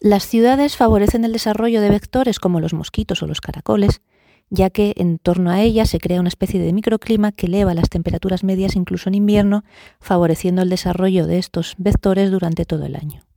Las ciudades favorecen el desarrollo de vectores como los mosquitos o los caracoles, ya que en torno a ellas se crea una especie de microclima que eleva las temperaturas medias incluso en invierno, favoreciendo el desarrollo de estos vectores durante todo el año.